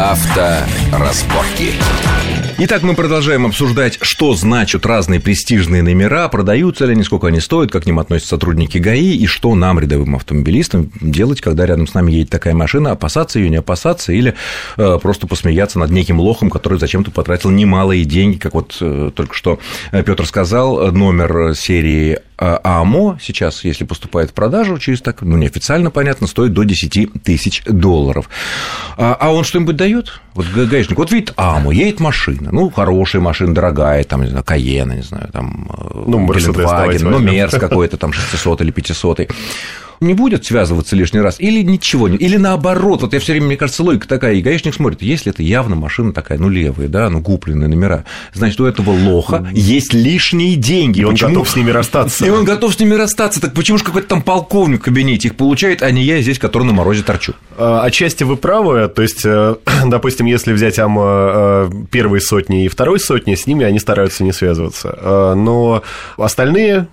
Авторазборки. Итак, мы продолжаем обсуждать, что значат разные престижные номера, продаются ли они, сколько они стоят, как к ним относятся сотрудники ГАИ, и что нам, рядовым автомобилистам, делать, когда рядом с нами едет такая машина, опасаться ее, не опасаться, или э, просто посмеяться над неким лохом, который зачем-то потратил немалые деньги, как вот э, только что Петр сказал, номер серии АМО сейчас, если поступает в продажу через так, ну, неофициально, понятно, стоит до 10 тысяч долларов. А, а он что-нибудь дает? Вот гаишник, вот видит АМО, едет машина, ну, хорошая машина, дорогая, там, не знаю, Каена, не знаю, там, ну, Гелендваген, ну, Мерс какой-то, там, 600 или 500 не будет связываться лишний раз, или ничего, или наоборот, вот я все время, мне кажется, логика такая, и гаишник смотрит, если это явно машина такая, ну, левая, да, ну, купленные номера, значит, у этого лоха есть лишние деньги. И он почему? готов с ними расстаться. И он готов с ними расстаться, так почему же какой-то там полковник в кабинете их получает, а не я здесь, который на морозе торчу? А, отчасти вы правы, то есть, э, допустим, если взять АМ э, первой сотни и второй сотни, с ними они стараются не связываться, э, но остальные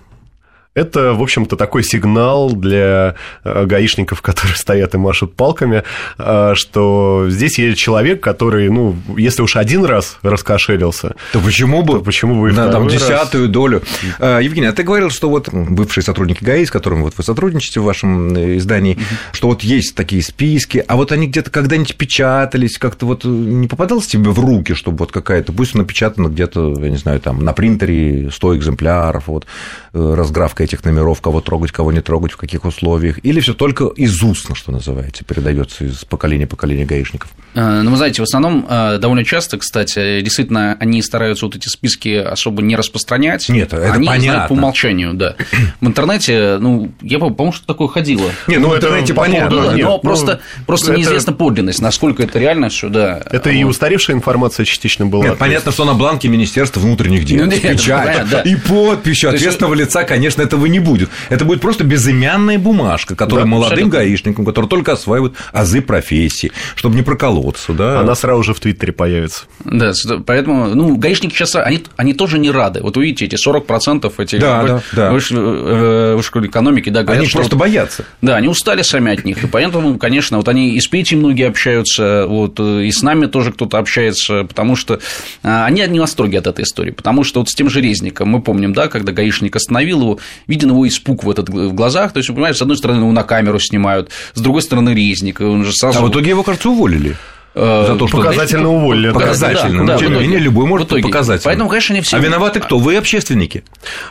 это, в общем-то, такой сигнал для э, гаишников, которые стоят и машут палками, э, что здесь есть человек, который, ну, если уж один раз раскошелился, то почему бы, то почему бы и да, там десятую раз? долю. Э, Евгений, а ты говорил, что вот бывшие сотрудники ГАИ, с которыми вот вы сотрудничаете в вашем издании, угу. что вот есть такие списки, а вот они где-то когда-нибудь печатались, как-то вот не попадалось тебе в руки, чтобы вот какая-то, пусть напечатана где-то, я не знаю, там на принтере 100 экземпляров, вот разграфка этих номеров, кого трогать, кого не трогать, в каких условиях, или все только из устно, что называется, передается из поколения в поколение гаишников? Э, ну, вы знаете, в основном э, довольно часто, кстати, действительно, они стараются вот эти списки особо не распространять. Нет, это они понятно. знают по умолчанию, да. В интернете, ну, я по-моему, что такое ходило. Не, ну, в интернете по понятно. Было, нет, но ну, просто, просто это... неизвестна подлинность, насколько это реально все, да. Это и устаревшая информация частично была. Нет, понятно, что на бланке Министерства внутренних дел. Ну, нет, печать, понятно, да. и подписью ответственного есть... лица, конечно, этого не будет. Это будет просто безымянная бумажка, которая да, молодым абсолютно. гаишникам, которые только осваивают азы профессии, чтобы не проколоться, да. Она сразу же в Твиттере появится. Да, поэтому, ну, гаишники сейчас, они, они тоже не рады. Вот увидите, эти 40% этих да, да, да. в э, экономики, да, говорят, Они просто вот, боятся. Да, они устали сами от них, и поэтому, конечно, вот они и с Петей многие общаются, вот, и с нами тоже кто-то общается, потому что а, они не в восторге от этой истории, потому что вот с тем же Резником, мы помним, да, когда гаишник остановил его, виден его испуг в, этот, в глазах, то есть, понимаешь, с одной стороны его на камеру снимают, с другой стороны Резник, он же сразу... А в итоге его, кажется, уволили. Э, За то, что показательно уволили. Показательно. Да, да, не любой может быть показательно. Поэтому, конечно, не все. А виноваты кто? Вы общественники.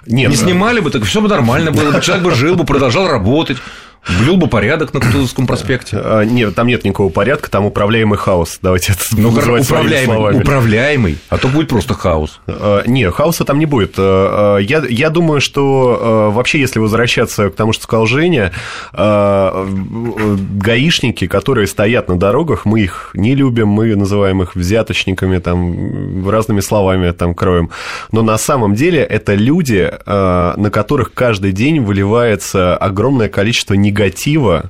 Нет, не снимали бы, так все бы нормально было. Человек бы жил бы, продолжал работать. Блюл бы порядок на Кутузовском проспекте. А, нет, там нет никакого порядка, там управляемый хаос. Давайте это ну, управляемый, управляемый, а то будет просто хаос. А, нет, хаоса там не будет. А, я, я думаю, что вообще, если возвращаться к тому, что сказал Женя, гаишники, которые стоят на дорогах, мы их не любим, мы называем их взяточниками, там, разными словами там кроем. Но на самом деле это люди, на которых каждый день выливается огромное количество негатива негатива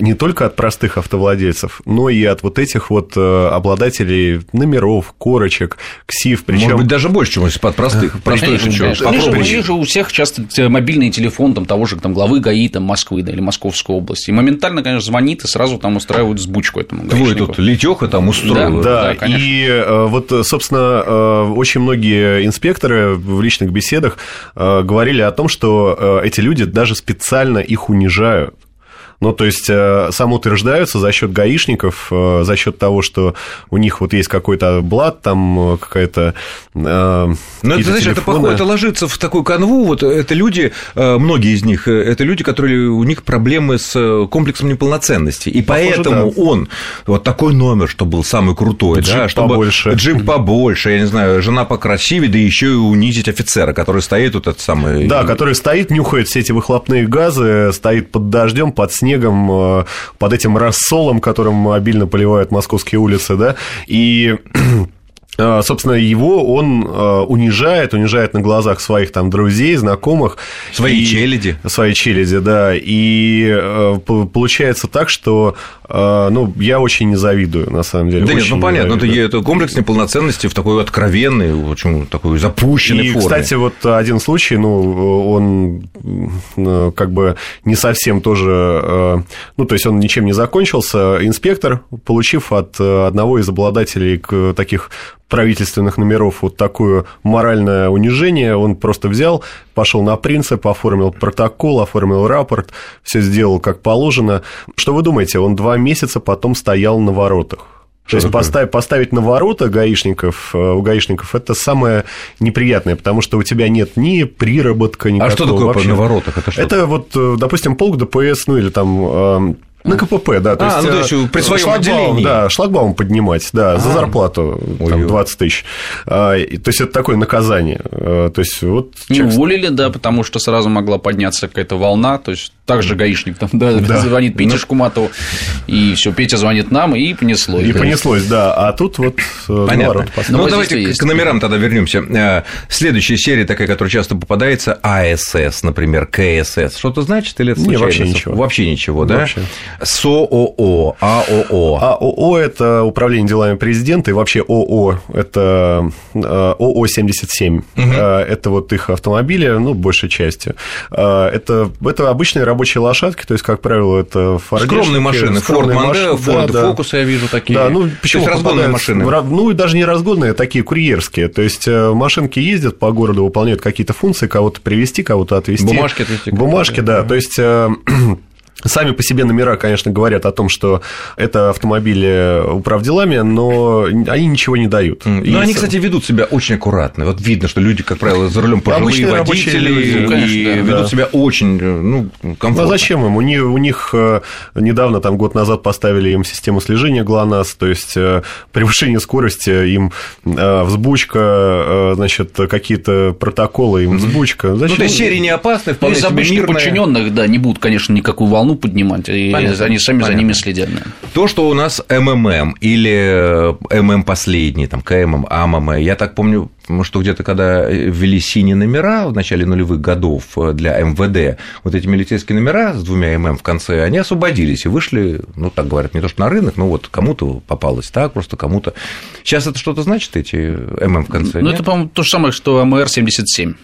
не только от простых автовладельцев, но и от вот этих вот э, обладателей номеров, корочек, ксив. Причем... Может быть, даже больше, чем от простых. Простой еще. У них же у всех часто мобильный телефон там, того же там, главы ГАИ там, Москвы да, или Московской области. И моментально, конечно, звонит и сразу там устраивают сбучку этому Твой тут Летеха там устроил. Да, да, и э, вот, собственно, э, очень многие инспекторы в личных беседах говорили о том, что эти люди даже специально их унижают. Ну, то есть, э, самоутверждаются за счет гаишников, э, за счет того, что у них вот есть какой-то блат, там э, какая-то... Ну, это, знаешь, это похоже, это ложится в такую канву, вот это люди, многие из них, это люди, которые, у них проблемы с комплексом неполноценности, и похоже, поэтому да. он, вот такой номер, чтобы был самый крутой, джип да, чтобы побольше. джип побольше, я не знаю, жена покрасивее, да еще и унизить офицера, который стоит вот этот самый... Да, который стоит, нюхает все эти выхлопные газы, стоит под дождем, под снегом, снегом, э, под этим рассолом, которым обильно поливают московские улицы, да, и собственно, его он а, унижает, унижает на глазах своих там друзей, знакомых. Свои и... челяди. Свои челяди, да. И а, получается так, что ну, я очень не завидую, на самом деле. Да нет, ну понятно, это, это комплекс неполноценности в такой откровенной, в общем, такой запущенной и, форме. кстати, вот один случай, ну, он как бы не совсем тоже, ну, то есть он ничем не закончился. Инспектор, получив от одного из обладателей таких правительственных номеров вот такое моральное унижение. Он просто взял, пошел на принцип, оформил протокол, оформил рапорт, все сделал как положено. Что вы думаете, он два месяца потом стоял на воротах? То есть поставить, поставить на ворота гаишников, э, у гаишников это самое неприятное, потому что у тебя нет ни приработка, никакого. А что такое вообще. на воротах? Это, что это вот, э, допустим, полк ДПС, ну или там э, на КПП, да. То а, есть, ну, то есть э, при своем шлагбаум, отделении. Да, шлагбаум поднимать, да, а, за зарплату там, 20 тысяч. А, то есть, это такое наказание. А, то есть, вот... Не человек... уволили, да, потому что сразу могла подняться какая-то волна, то есть, также гаишник там, да, да. звонит Пете ну... Шкуматову, и все, Петя звонит нам, и понеслось. И да. понеслось, да, а тут вот э, Понятно. Ну, ну давайте к номерам тогда вернемся. Э, следующая серия такая, которая часто попадается, АСС, например, КСС. Что-то значит или это случайно? Не, вообще ничего. Вообще ничего, да? Вообще. СООО, АОО. АОО – это Управление делами президента, и вообще ООО – это э, ОО-77. Угу. Это вот их автомобили, ну, большей части. Э, это, это обычные рабочие лошадки, то есть, как правило, это Ford. Скромные машины, Ford да, Focus, да. я вижу такие. Да, ну, почему разгонные машины? Ну, и даже не разгонные, а такие курьерские. То есть, машинки ездят по городу, выполняют какие-то функции, кого-то привезти, кого-то отвезти. Бумажки отвезти. Бумажки, да. То есть, Сами по себе номера, конечно, говорят о том, что это автомобили управделами, но они ничего не дают. Но и они, кстати, ведут себя очень аккуратно. Вот видно, что люди, как правило, за рулем пожилые водители люди, конечно, и да. ведут себя очень ну, комфортно. Ну, а зачем им? У них, у них э, недавно, там, год назад поставили им систему слежения ГЛОНАСС, то есть э, превышение скорости, им э, взбучка, значит, какие-то протоколы, им взбучка. Зачем? Ну, то есть серии не опасны, вполне ну, себе мирные. подчиненных, да, не будут, конечно, никакую волну волну поднимать, и понятно, они сами понятно. за ними следят. Да. То, что у нас МММ или э, ММ последний, там КММ, АММ, я так помню, что где-то когда ввели синие номера в начале нулевых годов э, для МВД, вот эти милицейские номера с двумя ММ в конце, они освободились и вышли, ну, так говорят, не то что на рынок, но вот кому-то попалось так, просто кому-то. Сейчас это что-то значит, эти ММ в конце? Ну, это, по-моему, то же самое, что МР-77.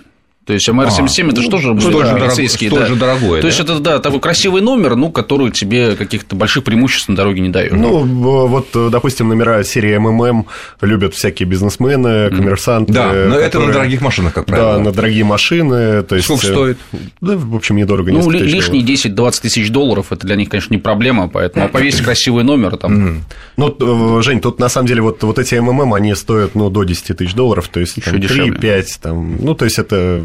То есть МР-77 а, это же тоже ну, столь же, полицейский, дорого, да. столь же дорогое. То да? есть это да, такой красивый номер, ну, который тебе каких-то больших преимуществ на дороге не дает. Ну, вот, допустим, номера серии МММ любят всякие бизнесмены, коммерсанты. Да, но которые... это на дорогих машинах, как правило. Да, на дорогие машины. То есть... Сколько стоит? Да, в общем, недорого. Ну, лишние 10-20 тысяч долларов, это для них, конечно, не проблема, поэтому а повесить красивый номер там. Ну, Жень, тут на самом деле вот, вот эти МММ, они стоят, ну, до 10 тысяч долларов, то есть 3-5, там, ну, то есть это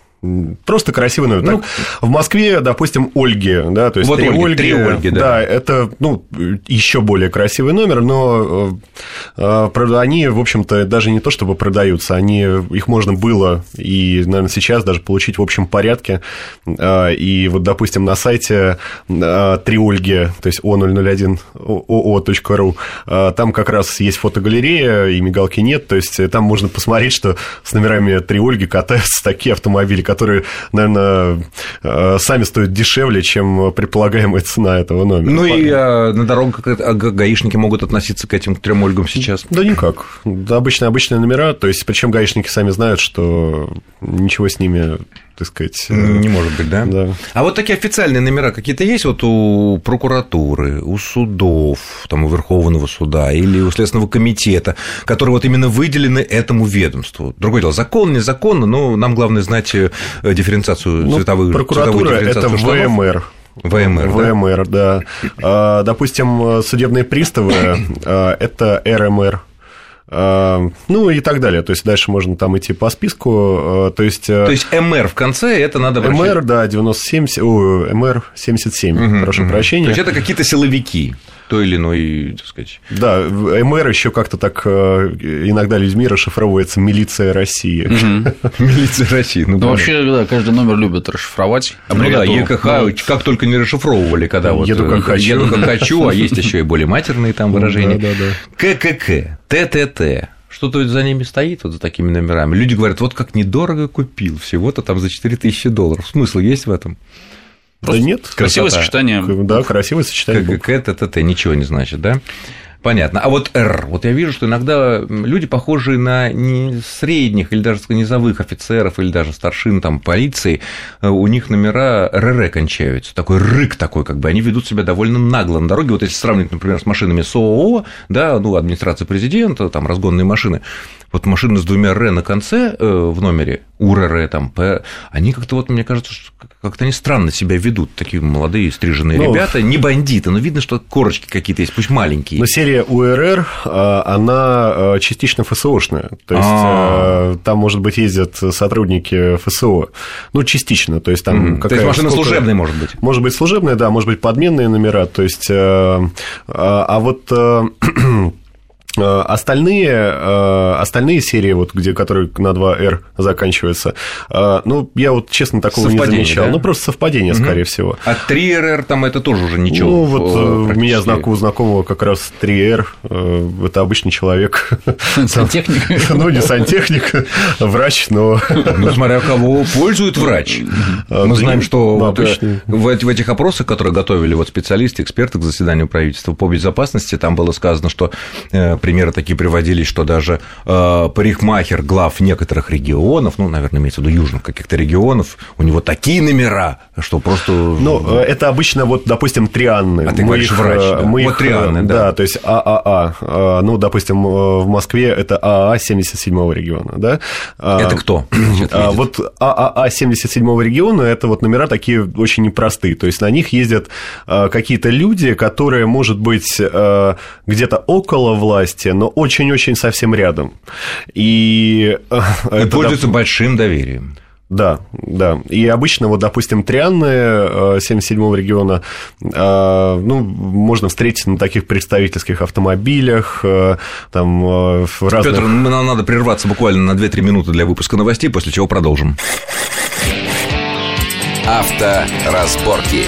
Просто красивый номер. Ну, так, в Москве, допустим, Ольги, да, то есть вот три Ольги, Ольги, три Ольги, да. да, это ну еще более красивый номер, но э, они, в общем-то, даже не то чтобы продаются, они их можно было и, наверное, сейчас даже получить в общем порядке. Э, и вот, допустим, на сайте э, три Ольги, то есть o001 oo.ru, э, там как раз есть фотогалерея и мигалки нет, то есть там можно посмотреть, что с номерами три Ольги катаются такие автомобили, которые, наверное, э, сами стоят дешевле, чем предполагаемая цена этого номера. Ну и а, на дорогах а, гаишники могут относиться к этим трем Ольгам сейчас? Да никак. Да, обычные, обычные номера, то есть, причем гаишники сами знают, что ничего с ними так сказать. Э, не может быть, да? Да. А вот такие официальные номера какие-то есть вот у прокуратуры, у судов, там, у Верховного суда или у Следственного комитета, которые вот именно выделены этому ведомству? Другое дело, закон, незаконно, но нам главное знать Э, дифференциацию ну, цветовых Прокуратура – это ВМР. ВМР, ВМР, да. да. А, допустим, судебные приставы а, – это РМР. А, ну и так далее. То есть дальше можно там идти по списку. То есть, То есть МР в конце это надо МР, да, 97, о, МР 77, угу, прошу угу. прощения. То есть это какие-то силовики той или иной, так сказать. Да, МР еще как-то так э, иногда людьми расшифровывается милиция России. Милиция России. Ну, вообще, да, каждый номер любят расшифровать. Ну да, ЕКХ, ну, как только не расшифровывали, когда вот... Еду как хочу. Еду как хочу, а есть еще и более матерные там выражения. Да, да, да. ККК, ТТТ, что-то за ними стоит, вот за такими номерами. Люди говорят, вот как недорого купил, всего-то там за 4000 долларов. Смысл есть в этом? Просто да нет. Красивое красота. сочетание. Да, красивое сочетание. Как это, это, ничего не значит, да? Понятно. А вот R, вот я вижу, что иногда люди, похожие на не средних или даже низовых офицеров или даже старшин там полиции, э, у них номера РР кончаются. Такой рык такой, как бы они ведут себя довольно нагло на дороге. Вот если сравнивать, например, с машинами СОО, да, ну, администрация президента, там разгонные машины, вот машины с двумя Р на конце э, в номере, УРР, там, П, они как-то вот, мне кажется, как-то они странно себя ведут, такие молодые стриженные ну, ребята, не бандиты, но видно, что корочки какие-то есть, пусть маленькие. Но серия УРР, а, она а, частично ФСОшная, то есть А-а-а. там, может быть, ездят сотрудники ФСО, ну, частично, то есть там какая, То есть машина сколько... служебная, может быть? Может быть, служебная, да, может быть, подменные номера, то есть, а, а вот Э, остальные, э, остальные серии, вот, где, которые на 2R заканчиваются, э, ну, я вот, честно, такого не замечал. Да? Ну, просто совпадение, угу. скорее всего. А 3RR там это тоже уже ничего. Ну, вот у меня знак, у знакомого как раз 3R, это обычный человек. Сантехник? Ну, не сантехник, врач, но... Ну, смотря кого пользует врач. Мы знаем, что в этих опросах, которые готовили вот специалисты, эксперты к заседанию правительства по безопасности, там было сказано, что примеры такие приводились, что даже э, парикмахер глав некоторых регионов, ну, наверное, имеется в виду южных каких-то регионов, у него такие номера, что просто... Ну, э, это обычно, вот, допустим, трианны. А ты мы говоришь их, врач, да? Мы вот их, трианны, да. Да, то есть ААА. А. Ну, допустим, в Москве это ААА 77 региона, да? А, это кто? А, вот ААА 77 региона – это вот номера такие очень непростые, то есть на них ездят какие-то люди, которые, может быть, где-то около власти, власти, но очень-очень совсем рядом. И, и пользуется да... большим доверием. Да, да. И обычно, вот, допустим, трианные 77-го э, региона, э, ну, можно встретить на таких представительских автомобилях, э, там, в разных... Петр, нам надо прерваться буквально на 2-3 минуты для выпуска новостей, после чего продолжим. Авторазборки. разборки.